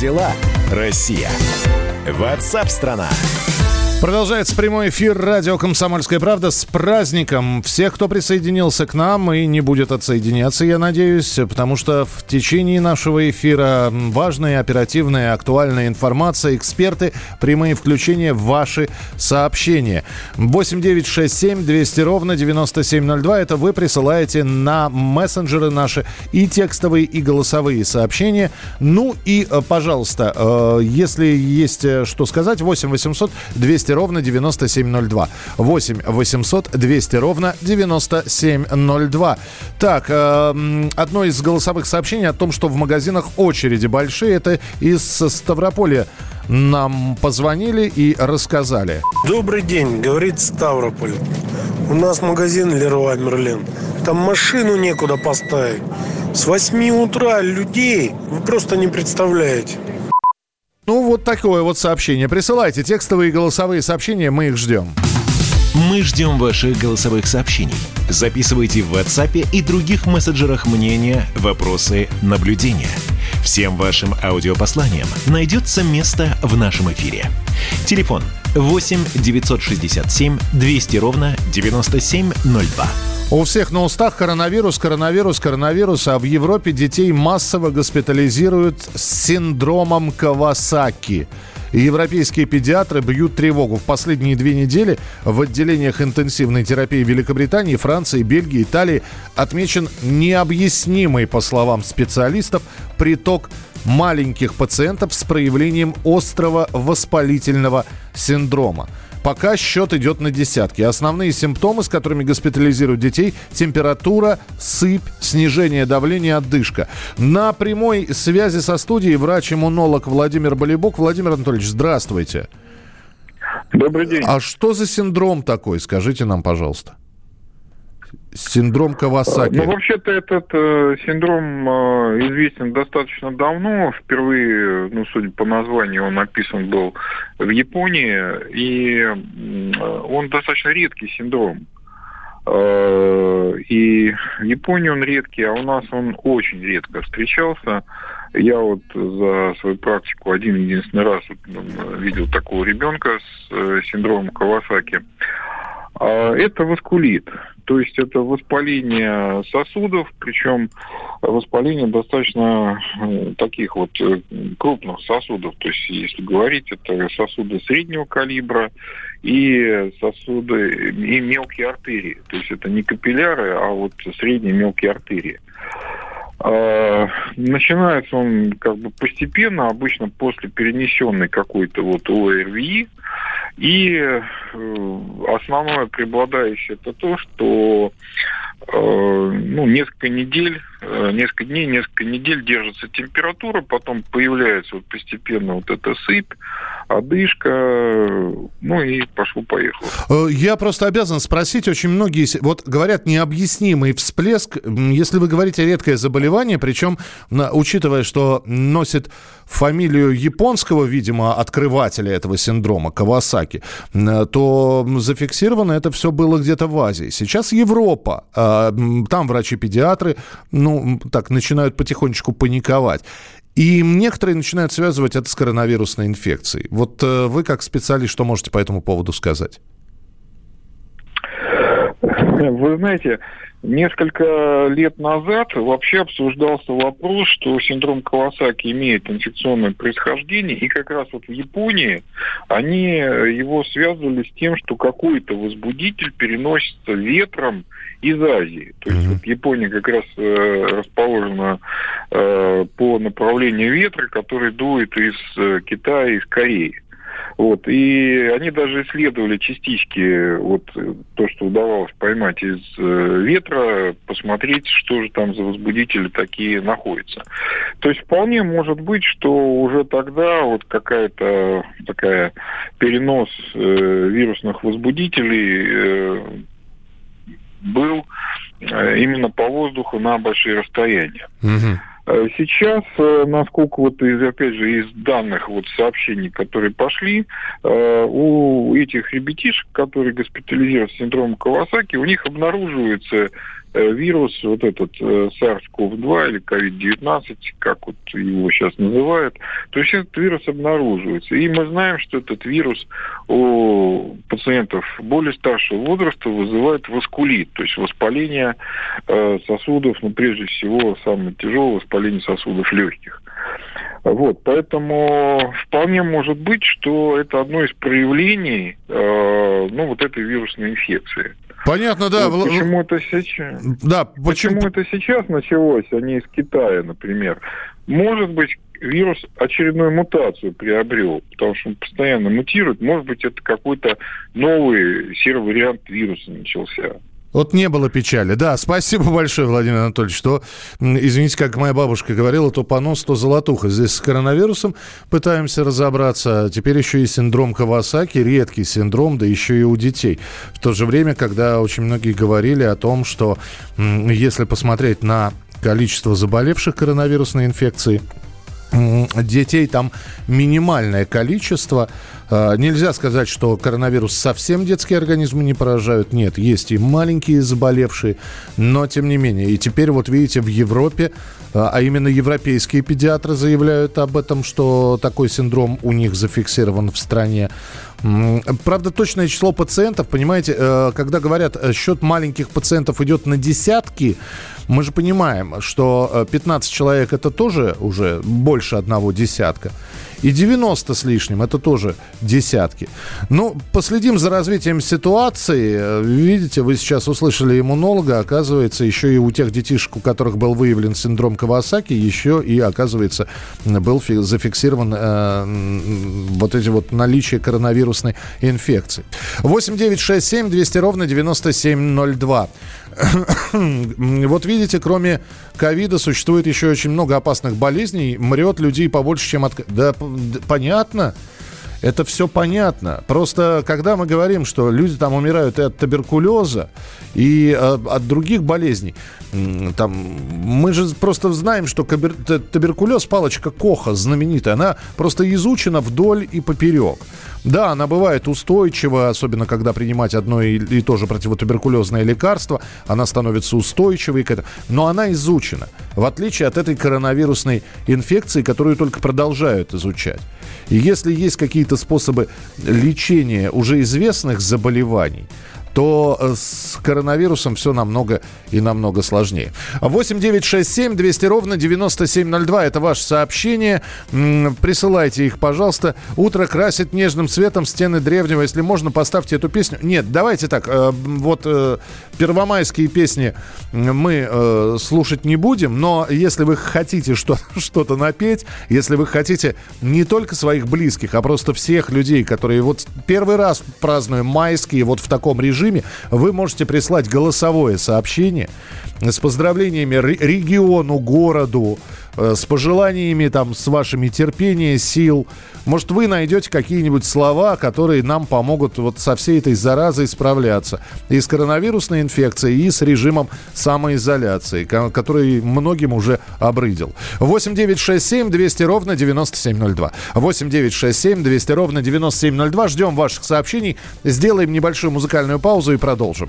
Дела, Россия? Ватсап-страна! Продолжается прямой эфир радио «Комсомольская правда» с праздником всех, кто присоединился к нам и не будет отсоединяться, я надеюсь, потому что в течение нашего эфира важная, оперативная, актуальная информация, эксперты, прямые включения ваши сообщения. 8 9 6 7 200 ровно 9702 – это вы присылаете на мессенджеры наши и текстовые, и голосовые сообщения. Ну и, э, пожалуйста, э, если есть э, что сказать, 8 800 200 200 ровно 9702. 8 800 200 ровно 9702. Так, э, одно из голосовых сообщений о том, что в магазинах очереди большие, это из Ставрополя нам позвонили и рассказали. Добрый день, говорит Ставрополь. У нас магазин Леруа Мерлен. Там машину некуда поставить. С 8 утра людей вы просто не представляете. Ну, вот такое вот сообщение. Присылайте текстовые и голосовые сообщения, мы их ждем. Мы ждем ваших голосовых сообщений. Записывайте в WhatsApp и других мессенджерах мнения, вопросы, наблюдения. Всем вашим аудиопосланиям найдется место в нашем эфире. Телефон 8 967 200 ровно 9702. У всех на устах коронавирус, коронавирус, коронавирус, а в Европе детей массово госпитализируют с синдромом Кавасаки. Европейские педиатры бьют тревогу. В последние две недели в отделениях интенсивной терапии Великобритании, Франции, Бельгии, Италии отмечен необъяснимый, по словам специалистов, приток маленьких пациентов с проявлением острого воспалительного синдрома. Пока счет идет на десятки. Основные симптомы, с которыми госпитализируют детей – температура, сыпь, снижение давления, отдышка. На прямой связи со студией врач-иммунолог Владимир Болибок. Владимир Анатольевич, здравствуйте. Добрый день. А что за синдром такой? Скажите нам, пожалуйста. Синдром Кавасаки. Ну, вообще-то этот э, синдром э, известен достаточно давно. Впервые, ну, судя по названию, он описан был в Японии. И э, он достаточно редкий синдром. Э, и в Японии он редкий, а у нас он очень редко встречался. Я вот за свою практику один единственный раз видел такого ребенка с э, синдромом Кавасаки. Это воскулит. То есть это воспаление сосудов, причем воспаление достаточно таких вот э, крупных сосудов. То есть, если говорить, это сосуды среднего калибра и сосуды, и мелкие артерии. То есть это не капилляры, а вот средние мелкие артерии. А, начинается он как бы постепенно, обычно после перенесенной какой-то вот ОРВИ, и основное преобладающее это то, что э, ну, несколько недель, э, несколько дней, несколько недель держится температура, потом появляется вот постепенно вот эта сыпь, одышка, ну и пошло-поехало. Я просто обязан спросить, очень многие, вот говорят, необъяснимый всплеск, если вы говорите редкое заболевание, причем, учитывая, что носит фамилию японского, видимо, открывателя этого синдрома, Кавасаки, то зафиксировано это все было где-то в Азии. Сейчас Европа, а, там врачи-педиатры, ну, так, начинают потихонечку паниковать. И некоторые начинают связывать это с коронавирусной инфекцией. Вот э, вы, как специалист, что можете по этому поводу сказать? Вы знаете, Несколько лет назад вообще обсуждался вопрос, что синдром Кавасаки имеет инфекционное происхождение, и как раз вот в Японии они его связывали с тем, что какой-то возбудитель переносится ветром из Азии. То есть mm-hmm. вот Япония как раз э, расположена э, по направлению ветра, который дует из э, Китая, из Кореи. Вот, и они даже исследовали частички, вот то, что удавалось поймать из э, ветра, посмотреть, что же там за возбудители такие находятся. То есть вполне может быть, что уже тогда вот какая-то такая перенос э, вирусных возбудителей э, был э, именно по воздуху на большие расстояния. Угу. Э, сейчас, э, насколько вот из, опять же, из данных вот сообщений, которые пошли, э, у этих ребятишек, которые госпитализированы с синдромом Кавасаки, у них обнаруживаются э, вирус, вот этот э, SARS-CoV-2 или COVID-19, как вот его сейчас называют, то есть этот вирус обнаруживается. И мы знаем, что этот вирус у пациентов более старшего возраста вызывает васкулит, то есть воспаление э, сосудов, ну, прежде всего, самое тяжелое воспаление сосудов легких. Вот, поэтому вполне может быть, что это одно из проявлений, э, ну, вот этой вирусной инфекции. Понятно, да. Вот почему это сейчас? Да, почему... почему это сейчас началось, а не из Китая, например? Может быть, вирус очередную мутацию приобрел, потому что он постоянно мутирует. Может быть, это какой-то новый сервариант вируса начался. Вот не было печали. Да, спасибо большое, Владимир Анатольевич, что, извините, как моя бабушка говорила, то понос, то золотуха. Здесь с коронавирусом пытаемся разобраться. Теперь еще и синдром Кавасаки, редкий синдром, да еще и у детей. В то же время, когда очень многие говорили о том, что если посмотреть на количество заболевших коронавирусной инфекцией, детей там минимальное количество. А, нельзя сказать, что коронавирус совсем детские организмы не поражают. Нет, есть и маленькие заболевшие, но тем не менее. И теперь вот видите, в Европе, а, а именно европейские педиатры заявляют об этом, что такой синдром у них зафиксирован в стране. Правда, точное число пациентов, понимаете, э, когда говорят, э, счет маленьких пациентов идет на десятки, мы же понимаем, что 15 э, человек это тоже уже больше одного десятка. И 90 с лишним, это тоже десятки. Ну, последим за развитием ситуации. Видите, вы сейчас услышали иммунолога, оказывается, еще и у тех детишек, у которых был выявлен синдром Кавасаки, еще и, оказывается, был зафиксирован э, вот эти вот наличие коронавирусной инфекции. 8 9 6 7 200 ровно 9702. вот видите, кроме ковида существует еще очень много опасных болезней. Мрет людей побольше, чем от... Да, понятно. Это все понятно. Просто когда мы говорим, что люди там умирают и от туберкулеза, и э, от других болезней, там, мы же просто знаем, что туберкулез, палочка Коха знаменитая, она просто изучена вдоль и поперек. Да, она бывает устойчива, особенно когда принимать одно и, то же противотуберкулезное лекарство, она становится устойчивой к этому, но она изучена, в отличие от этой коронавирусной инфекции, которую только продолжают изучать. И если есть какие-то способы лечения уже известных заболеваний, то э, с коронавирусом все намного и намного сложнее. 8 9 6 7 200 ровно 9702. Это ваше сообщение. Присылайте их, пожалуйста. Утро красит нежным цветом стены древнего. Если можно, поставьте эту песню. Нет, давайте так. Э, вот э, первомайские песни мы слушать не будем, но если вы хотите что- что-то напеть, если вы хотите не только своих близких, а просто всех людей, которые вот первый раз празднуем майские вот в таком режиме, режиме, вы можете прислать голосовое сообщение с поздравлениями региону, городу, с пожеланиями там, с вашими терпения, сил. Может, вы найдете какие-нибудь слова, которые нам помогут вот со всей этой заразой справляться. И с коронавирусной инфекцией, и с режимом самоизоляции, который многим уже обрыдил. 8 9 6 7 200 ровно 9702. 8 9 6 7 200 ровно 9702. Ждем ваших сообщений. Сделаем небольшую музыкальную паузу и продолжим.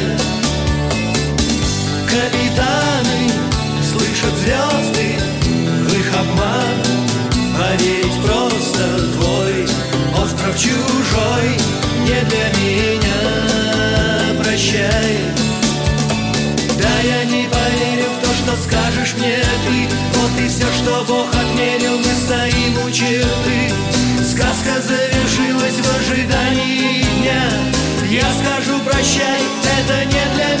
прощай, это не для меня,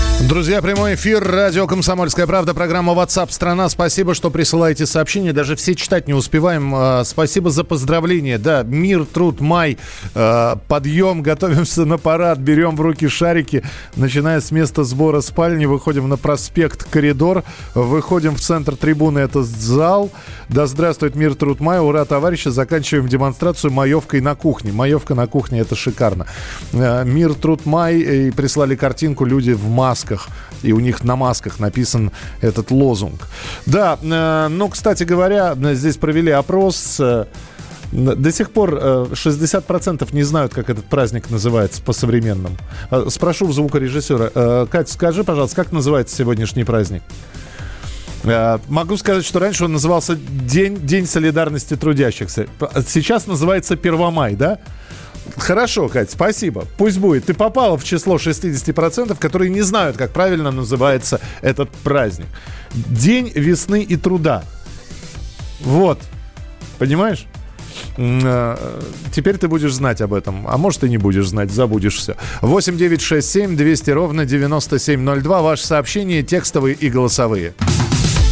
Друзья, прямой эфир, радио «Комсомольская правда», программа WhatsApp страна Спасибо, что присылаете сообщения, даже все читать не успеваем. А, Спасибо за поздравления. Да, мир, труд, май, а, подъем, готовимся на парад, берем в руки шарики, начиная с места сбора спальни, выходим на проспект Коридор, выходим в центр трибуны, это зал. Да здравствует мир, труд, май, ура, товарищи, заканчиваем демонстрацию маевкой на кухне. Маевка на кухне, это шикарно. А, Мир, труд, май, и прислали картинку люди в масках и у них на масках написан этот лозунг. Да, э, ну, кстати говоря, здесь провели опрос. э, До сих пор э, 60% не знают, как этот праздник называется по-современному. Э, Спрошу у звукорежиссера. Э, Кать, скажи, пожалуйста, как называется сегодняшний праздник? Э, Могу сказать, что раньше он назывался День, День солидарности трудящихся. П- Сейчас называется Первомай, да? Хорошо, Кать, спасибо. Пусть будет. Ты попала в число 60%, которые не знают, как правильно называется этот праздник. День весны и труда. Вот. Понимаешь? Э, Теперь ты будешь знать об этом. А может, и не будешь знать, забудешь все. 8 9 6 7 200 ровно 9702. Ваши сообщения текстовые и голосовые.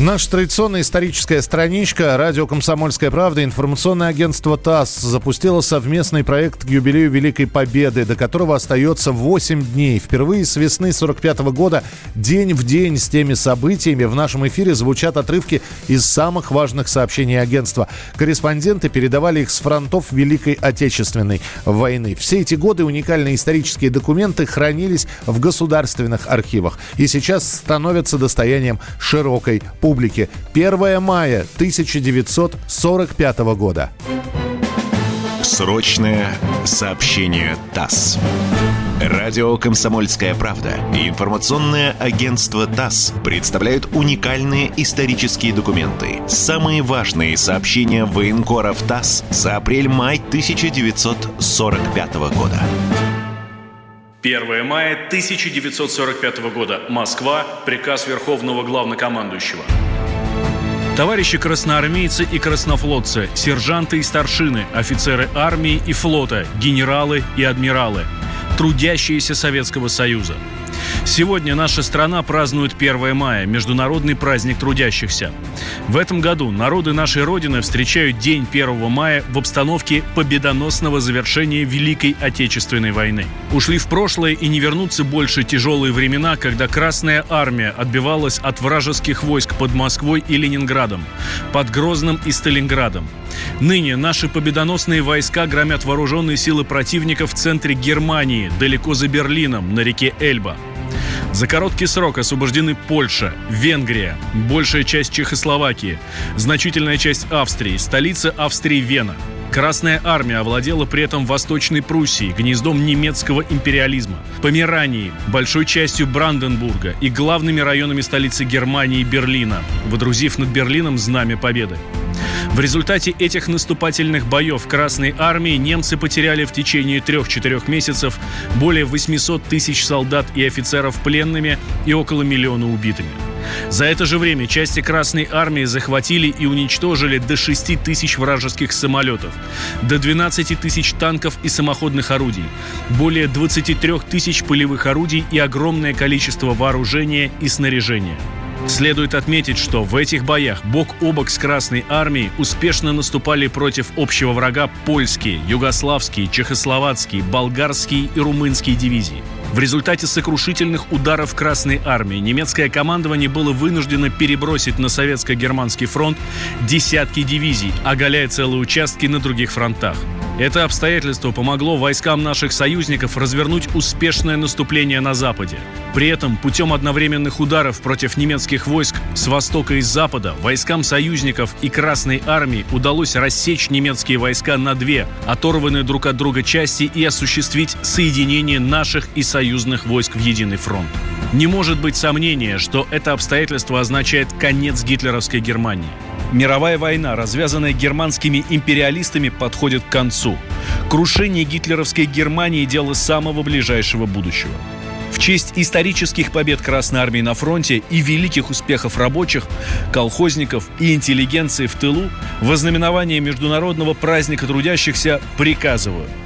Наша традиционная историческая страничка «Радио Комсомольская правда» информационное агентство ТАСС запустило совместный проект к юбилею Великой Победы, до которого остается 8 дней. Впервые с весны 45 года день в день с теми событиями в нашем эфире звучат отрывки из самых важных сообщений агентства. Корреспонденты передавали их с фронтов Великой Отечественной войны. Все эти годы уникальные исторические документы хранились в государственных архивах и сейчас становятся достоянием широкой публики. 1 мая 1945 года. Срочное сообщение ТАСС. Радио «Комсомольская правда» и информационное агентство ТАСС представляют уникальные исторические документы. Самые важные сообщения военкоров ТАСС за апрель-май 1945 года. 1 мая 1945 года. Москва. Приказ Верховного Главнокомандующего. Товарищи красноармейцы и краснофлотцы, сержанты и старшины, офицеры армии и флота, генералы и адмиралы, трудящиеся Советского Союза. Сегодня наша страна празднует 1 мая, международный праздник трудящихся. В этом году народы нашей Родины встречают День 1 мая в обстановке победоносного завершения Великой Отечественной войны. Ушли в прошлое и не вернутся больше тяжелые времена, когда Красная Армия отбивалась от вражеских войск под Москвой и Ленинградом, под Грозным и Сталинградом. Ныне наши победоносные войска громят вооруженные силы противника в центре Германии, далеко за Берлином, на реке Эльба. За короткий срок освобождены Польша, Венгрия, большая часть Чехословакии, значительная часть Австрии, столица Австрии Вена. Красная армия овладела при этом Восточной Пруссией, гнездом немецкого империализма, Померанией, большой частью Бранденбурга и главными районами столицы Германии Берлина, водрузив над Берлином знамя победы. В результате этих наступательных боев Красной Армии немцы потеряли в течение трех-четырех месяцев более 800 тысяч солдат и офицеров пленными и около миллиона убитыми. За это же время части Красной Армии захватили и уничтожили до 6 тысяч вражеских самолетов, до 12 тысяч танков и самоходных орудий, более 23 тысяч полевых орудий и огромное количество вооружения и снаряжения – Следует отметить, что в этих боях бок о бок с Красной Армией успешно наступали против общего врага польские, югославские, чехословацкие, болгарские и румынские дивизии. В результате сокрушительных ударов Красной Армии немецкое командование было вынуждено перебросить на советско-германский фронт десятки дивизий, оголяя целые участки на других фронтах. Это обстоятельство помогло войскам наших союзников развернуть успешное наступление на Западе. При этом путем одновременных ударов против немецких войск с востока и с запада войскам союзников и Красной армии удалось рассечь немецкие войска на две, оторванные друг от друга части и осуществить соединение наших и союзных войск в единый фронт. Не может быть сомнения, что это обстоятельство означает конец гитлеровской Германии. Мировая война, развязанная германскими империалистами, подходит к концу. Крушение гитлеровской Германии – дело самого ближайшего будущего. В честь исторических побед Красной Армии на фронте и великих успехов рабочих, колхозников и интеллигенции в тылу в ознаменование Международного праздника трудящихся приказываю –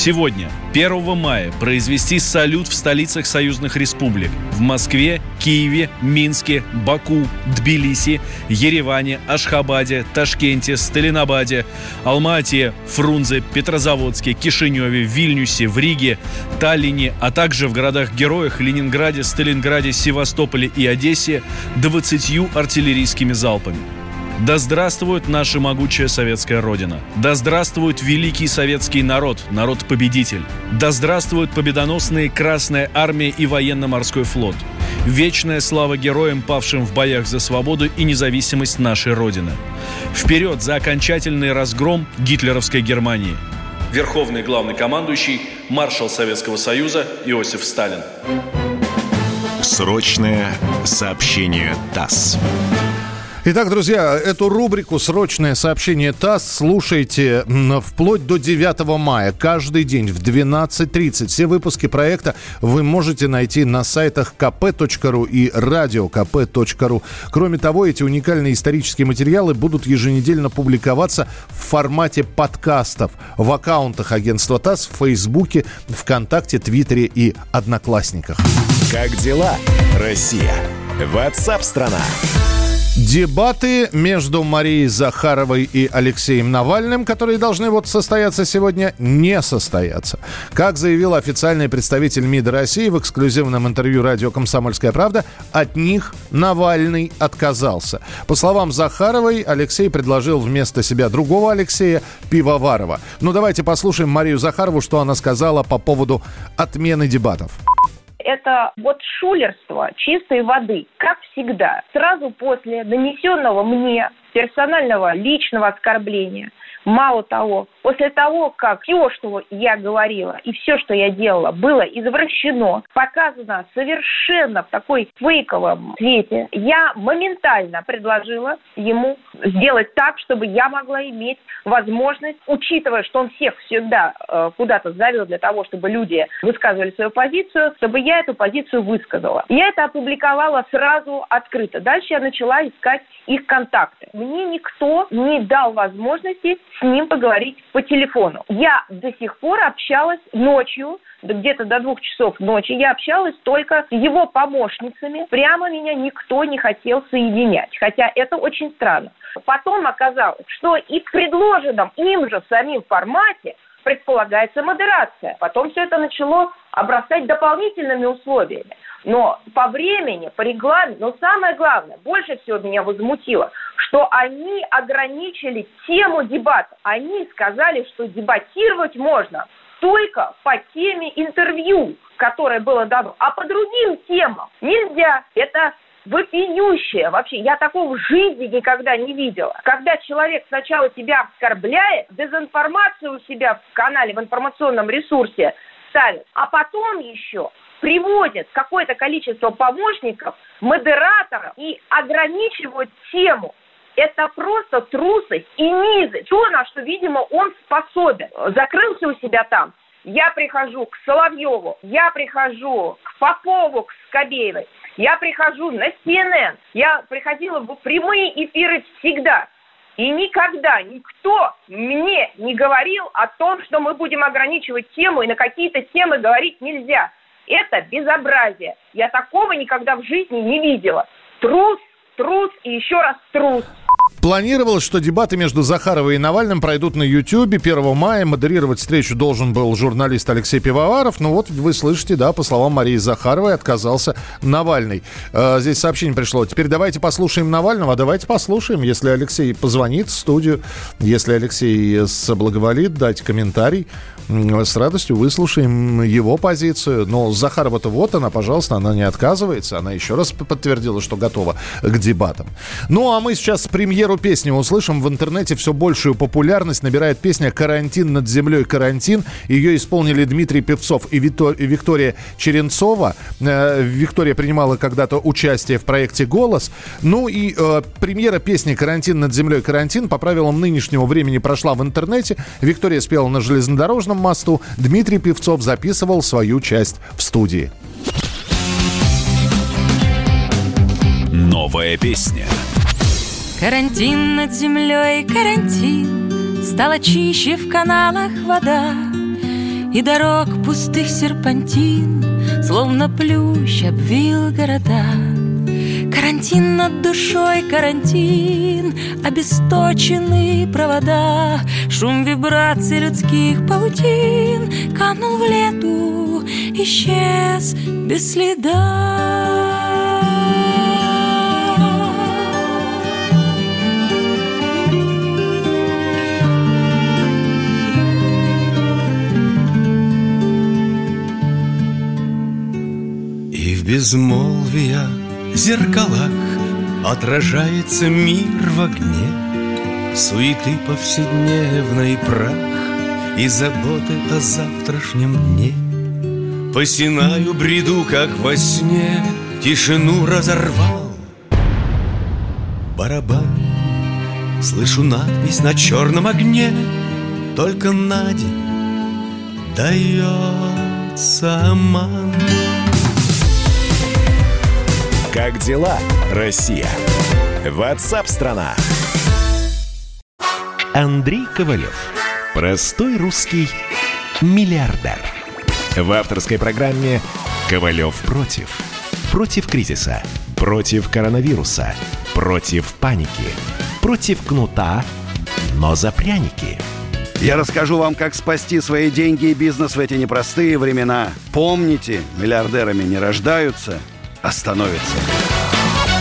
Сегодня, 1 мая, произвести салют в столицах союзных республик в Москве, Киеве, Минске, Баку, Тбилиси, Ереване, Ашхабаде, Ташкенте, Сталинабаде, Алмате, Фрунзе, Петрозаводске, Кишиневе, Вильнюсе, в Риге, Таллине, а также в городах-героях Ленинграде, Сталинграде, Севастополе и Одессе 20 артиллерийскими залпами. Да здравствует наша могучая советская Родина! Да здравствует великий советский народ, народ-победитель! Да здравствует победоносные Красная Армия и Военно-Морской флот! Вечная слава героям, павшим в боях за свободу и независимость нашей Родины! Вперед за окончательный разгром гитлеровской Германии! Верховный главный командующий, маршал Советского Союза Иосиф Сталин. Срочное сообщение ТАСС. Итак, друзья, эту рубрику «Срочное сообщение ТАСС» слушайте вплоть до 9 мая, каждый день в 12.30. Все выпуски проекта вы можете найти на сайтах kp.ru и radiokp.ru. Кроме того, эти уникальные исторические материалы будут еженедельно публиковаться в формате подкастов в аккаунтах агентства ТАСС в Фейсбуке, ВКонтакте, Твиттере и Одноклассниках. Как дела, Россия? Ватсап-страна! Дебаты между Марией Захаровой и Алексеем Навальным, которые должны вот состояться сегодня, не состоятся. Как заявил официальный представитель МИДа России в эксклюзивном интервью радио «Комсомольская правда», от них Навальный отказался. По словам Захаровой, Алексей предложил вместо себя другого Алексея Пивоварова. Ну давайте послушаем Марию Захарову, что она сказала по поводу отмены дебатов это вот шулерство чистой воды, как всегда. Сразу после нанесенного мне персонального личного оскорбления, мало того, После того, как все, что я говорила и все, что я делала, было извращено, показано совершенно в такой фейковом свете, я моментально предложила ему сделать так, чтобы я могла иметь возможность, учитывая, что он всех всегда э, куда-то завел для того, чтобы люди высказывали свою позицию, чтобы я эту позицию высказала. Я это опубликовала сразу открыто. Дальше я начала искать их контакты. Мне никто не дал возможности с ним поговорить в по телефону. Я до сих пор общалась ночью, где-то до двух часов ночи, я общалась только с его помощницами. Прямо меня никто не хотел соединять, хотя это очень странно. Потом оказалось, что и в предложенном им же самим формате предполагается модерация. Потом все это начало обрастать дополнительными условиями. Но по времени, по регламенту, но самое главное, больше всего меня возмутило, что они ограничили тему дебата. Они сказали, что дебатировать можно только по теме интервью, которое было дано, а по другим темам нельзя. Это вопиющее. Вообще, я такого в жизни никогда не видела. Когда человек сначала тебя оскорбляет, дезинформацию у себя в канале, в информационном ресурсе ставит, а потом еще приводит какое-то количество помощников, модераторов и ограничивают тему. Это просто трусость и низость. То, на что, видимо, он способен. Закрылся у себя там. Я прихожу к Соловьеву, я прихожу к Попову, к Скобеевой, я прихожу на CNN, я приходила в прямые эфиры всегда. И никогда никто мне не говорил о том, что мы будем ограничивать тему, и на какие-то темы говорить нельзя. Это безобразие. Я такого никогда в жизни не видела. Трус, трус и еще раз трус. Планировалось, что дебаты между Захаровой и Навальным пройдут на Ютьюбе 1 мая. Модерировать встречу должен был журналист Алексей Пивоваров. Ну вот вы слышите, да, по словам Марии Захаровой, отказался Навальный. Э, здесь сообщение пришло. Теперь давайте послушаем Навального. Давайте послушаем, если Алексей позвонит в студию, если Алексей соблаговолит дать комментарий. С радостью выслушаем его позицию. Но Захарова-то вот она, пожалуйста, она не отказывается. Она еще раз подтвердила, что готова к дебатам. Ну, а мы сейчас премьеру песни услышим. В интернете все большую популярность набирает песня «Карантин над землей, карантин». Ее исполнили Дмитрий Певцов и Виктория Черенцова. Э, Виктория принимала когда-то участие в проекте «Голос». Ну и э, премьера песни «Карантин над землей, карантин» по правилам нынешнего времени прошла в интернете. Виктория спела на железнодорожном Курском мосту Дмитрий Певцов записывал свою часть в студии. Новая песня. Карантин над землей, карантин Стала чище в каналах вода И дорог пустых серпантин Словно плющ обвил города Карантин над душой, карантин Обесточенные провода Шум вибраций людских паутин Канул в лету, исчез без следа. Безмолвиях зеркалах Отражается мир в огне. Суеты повседневной прах И заботы о завтрашнем дне. Посинаю бреду, как во сне Тишину разорвал. Барабан Слышу надпись на черном огне. Только на день дается обман как дела, Россия? Ватсап-страна! Андрей Ковалев. Простой русский миллиардер. В авторской программе «Ковалев против». Против кризиса, против коронавируса, против паники, против кнута, но за пряники – я расскажу вам, как спасти свои деньги и бизнес в эти непростые времена. Помните, миллиардерами не рождаются, остановится.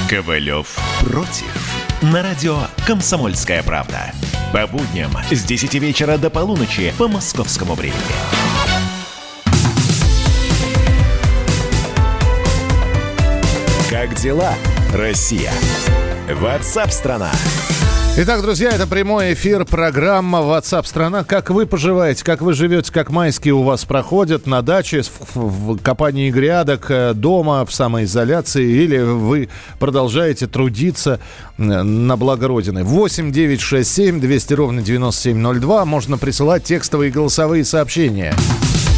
Ковалев против. На радио «Комсомольская правда». По будням с 10 вечера до полуночи по московскому времени. Как дела, Россия? Ватсап-страна! страна Итак, друзья, это прямой эфир, программа WhatsApp страна. Как вы поживаете, как вы живете, как майские у вас проходят на даче, в, в копании грядок, э, дома, в самоизоляции, или вы продолжаете трудиться э, на благо Родины. 8 9 6 7 200 ровно 9702. Можно присылать текстовые и голосовые сообщения.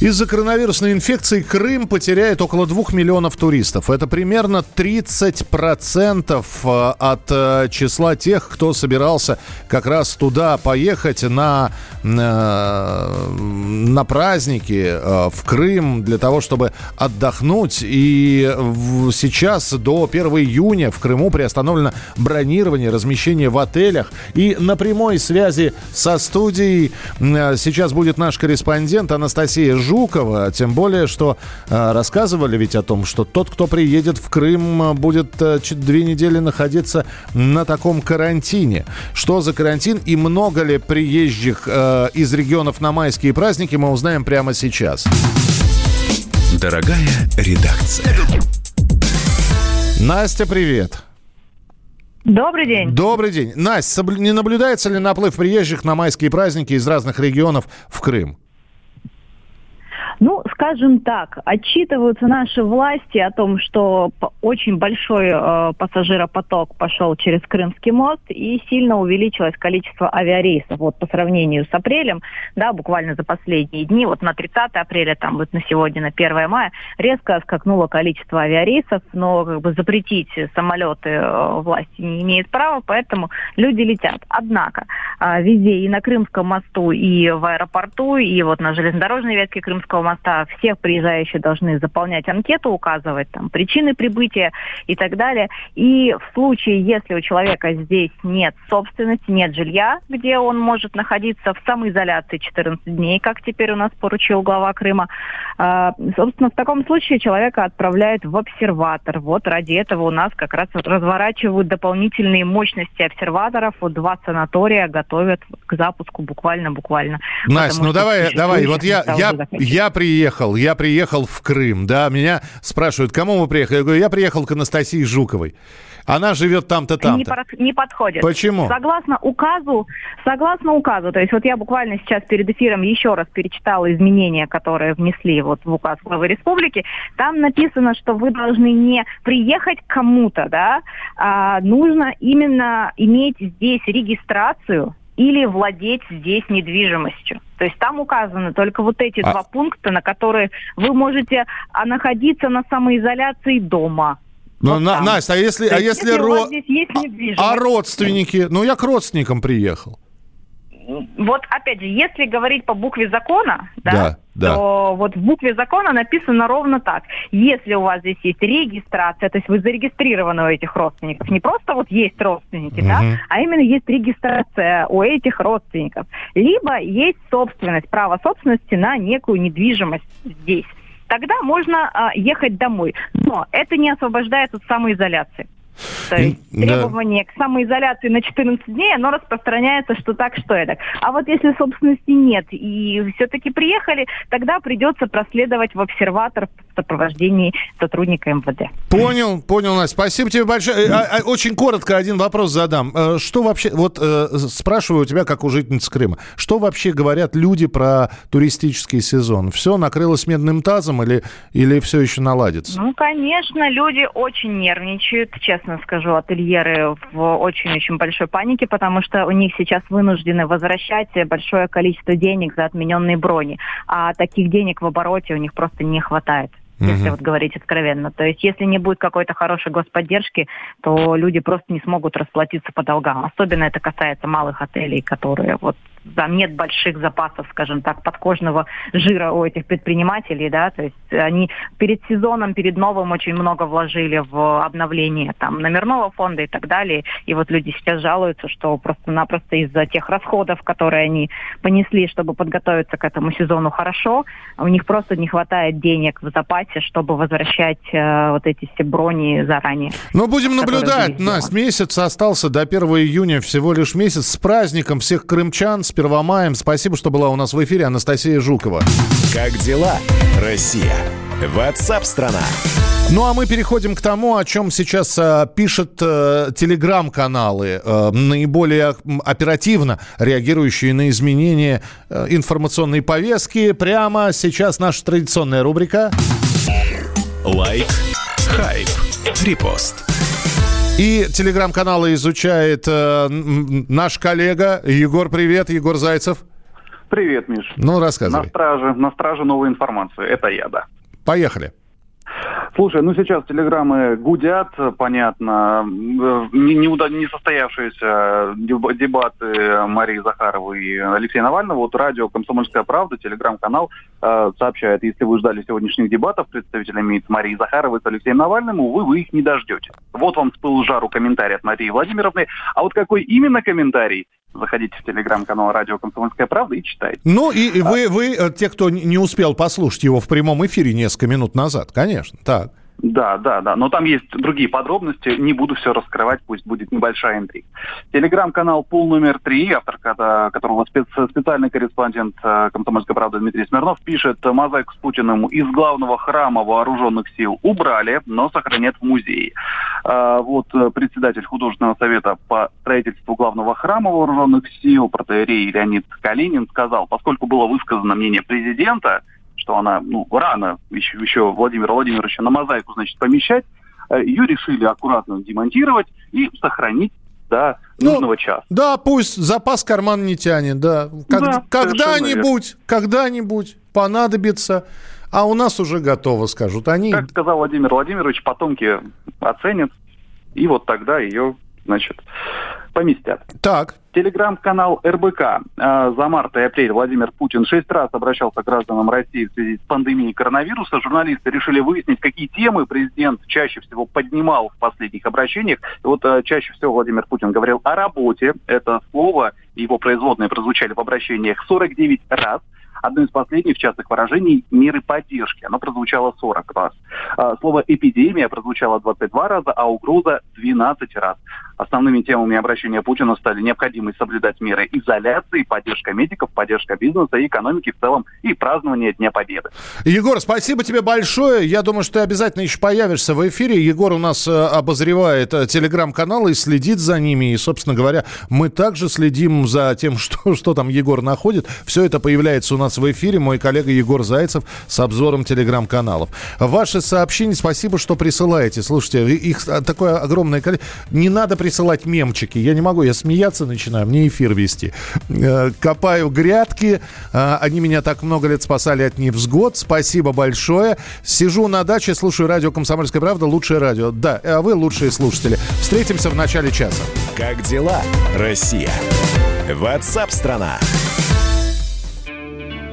Из-за коронавирусной инфекции Крым потеряет около 2 миллионов туристов. Это примерно 30% э, от э, числа тех, кто собирался как раз туда поехать на, э, на праздники в Крым для того, чтобы отдохнуть. И сейчас до 1 июня в Крыму приостановлено бронирование, размещение в отелях. И на прямой связи со студией сейчас будет наш корреспондент Анастасия Жукова. Тем более, что э, рассказывали ведь о том, что тот, кто приедет в Крым, э, будет э, две недели находиться на таком карантине. Что за карантин и много ли приезжих э, из регионов на майские праздники, мы узнаем прямо сейчас. Дорогая редакция. Настя, привет. Добрый день. Добрый день. Настя, не наблюдается ли наплыв приезжих на майские праздники из разных регионов в Крым? Ну, скажем так, отчитываются наши власти о том, что очень большой э, пассажиропоток пошел через Крымский мост и сильно увеличилось количество авиарейсов. Вот по сравнению с апрелем, да, буквально за последние дни, вот на 30 апреля, там вот на сегодня, на 1 мая, резко скакнуло количество авиарейсов, но как бы запретить самолеты э, власти не имеет права, поэтому люди летят. Однако э, везде и на Крымском мосту, и в аэропорту, и вот на железнодорожной ветке Крымского моста все приезжающие должны заполнять анкету, указывать там причины прибытия и так далее. И в случае, если у человека здесь нет собственности, нет жилья, где он может находиться в самоизоляции 14 дней, как теперь у нас поручил глава Крыма, э, собственно, в таком случае человека отправляют в обсерватор. Вот ради этого у нас как раз разворачивают дополнительные мощности обсерваторов. Вот два санатория готовят к запуску буквально-буквально. Настя, ну давай, давай, вот я, я, я приехал, я приехал в Крым, да, меня спрашивают, кому вы приехали? Я говорю, я приехал к Анастасии Жуковой. Она живет там-то, там-то. Не, по, не подходит. Почему? Согласно указу, согласно указу, то есть вот я буквально сейчас перед эфиром еще раз перечитала изменения, которые внесли вот в указ главы республики. Там написано, что вы должны не приехать к кому-то, да, а нужно именно иметь здесь регистрацию или владеть здесь недвижимостью. То есть там указаны только вот эти а... два пункта, на которые вы можете а, находиться на самоизоляции дома. Ну, вот на, Настя, а если, а если, если ро... а родственники? Ну, я к родственникам приехал вот опять же, если говорить по букве закона, да, да, да. то вот в букве закона написано ровно так. Если у вас здесь есть регистрация, то есть вы зарегистрированы у этих родственников, не просто вот есть родственники, угу. да, а именно есть регистрация у этих родственников, либо есть собственность, право собственности на некую недвижимость здесь тогда можно а, ехать домой. Но это не освобождает от самоизоляции. То есть требование да. к самоизоляции на 14 дней, оно распространяется, что так, что это. А вот если собственности нет и все-таки приехали, тогда придется проследовать в обсерватор в сопровождении сотрудника МВД. Понял, понял, Настя. Спасибо тебе большое. Э, а, а, очень коротко один вопрос задам. Э, что вообще, вот э, спрашиваю у тебя, как у жительницы Крыма, что вообще говорят люди про туристический сезон? Все накрылось медным тазом или, или все еще наладится? Ну, конечно, люди очень нервничают, честно честно скажу, ательеры в очень-очень большой панике, потому что у них сейчас вынуждены возвращать большое количество денег за отмененные брони. А таких денег в обороте у них просто не хватает если угу. вот говорить откровенно. То есть если не будет какой-то хорошей господдержки, то люди просто не смогут расплатиться по долгам. Особенно это касается малых отелей, которые вот там нет больших запасов, скажем так, подкожного жира у этих предпринимателей, да, то есть они перед сезоном, перед новым очень много вложили в обновление там номерного фонда и так далее, и вот люди сейчас жалуются, что просто-напросто из-за тех расходов, которые они понесли, чтобы подготовиться к этому сезону хорошо, у них просто не хватает денег в запасе, чтобы возвращать э, вот эти все брони заранее. Ну, будем наблюдать, Настя, месяц остался до 1 июня, всего лишь месяц, с праздником всех крымчан, с Первомаем. Спасибо, что была у нас в эфире Анастасия Жукова. Как дела, Россия? Ватсап-страна! Ну а мы переходим к тому, о чем сейчас э, пишут э, телеграм-каналы, э, наиболее оперативно реагирующие на изменения э, информационной повестки. Прямо сейчас наша традиционная рубрика. Лайк Хайп. Репост. И телеграм-каналы изучает э, наш коллега Егор. Привет, Егор Зайцев. Привет, Миш. Ну, На рассказывай. страже, на страже новой информации. Это я, да. Поехали. Слушай, ну сейчас телеграммы гудят, понятно. Не, не, уда- не состоявшиеся деб- дебаты Марии Захаровой и Алексея Навального. Вот радио «Комсомольская правда», телеграм-канал э, сообщает, если вы ждали сегодняшних дебатов представителями с Марией Захаровой, с Алексеем Навальным, увы, вы их не дождете. Вот вам с жару комментарий от Марии Владимировны. А вот какой именно комментарий? Заходите в телеграм-канал радио «Комсомольская правда» и читайте. Ну, и, вы, вы, э, те, кто не успел послушать его в прямом эфире несколько минут назад, конечно, так. Да, да, да. Но там есть другие подробности. Не буду все раскрывать, пусть будет небольшая интрига. Телеграм-канал «Пул номер три», автор ко- которого спец- специальный корреспондент э, «Комсомольской правды» Дмитрий Смирнов, пишет, мозаику с Путиным из главного храма вооруженных сил убрали, но сохранят в музее. А, Вот э, председатель художественного совета по строительству главного храма вооруженных сил, протеерей Леонид Калинин, сказал, поскольку было высказано мнение президента, что она ну, рано еще, еще Владимира Владимировича на мозаику, значит, помещать, э, ее решили аккуратно демонтировать и сохранить до нужного часа. Да, пусть запас карман не тянет, да. Как- Да, когда-нибудь, когда-нибудь понадобится, а у нас уже готово, скажут они. Как сказал Владимир Владимирович, потомки оценят, и вот тогда ее, значит, поместят. Так. Телеграм-канал РБК. Э, За март и апрель Владимир Путин шесть раз обращался к гражданам России в связи с пандемией коронавируса. Журналисты решили выяснить, какие темы президент чаще всего поднимал в последних обращениях. И вот э, чаще всего Владимир Путин говорил о работе. Это слово и его производные прозвучали в обращениях 49 раз. Одно из последних частых выражений – меры поддержки. Оно прозвучало 40 раз. А, Слово «эпидемия» прозвучало 22 раза, а угроза – 12 раз. Основными темами обращения Путина стали необходимость соблюдать меры изоляции, поддержка медиков, поддержка бизнеса и экономики в целом и празднование Дня Победы. Егор, спасибо тебе большое. Я думаю, что ты обязательно еще появишься в эфире. Егор у нас э, обозревает э, телеграм-каналы и следит за ними. И, собственно говоря, мы также следим за тем, что, что там Егор находит. Все это появляется у нас в эфире. Мой коллега Егор Зайцев с обзором телеграм-каналов. Ваши сообщения, спасибо, что присылаете. Слушайте, их э, такое огромное количество. Не надо присылать мемчики. Я не могу, я смеяться начинаю, мне эфир вести. Э, Копаю грядки. Э, Они меня так много лет спасали от невзгод. Спасибо большое. Сижу на даче, слушаю радио «Комсомольская правда». Лучшее радио. Да, а вы лучшие слушатели. Встретимся в начале часа. Как дела, Россия? Ватсап-страна!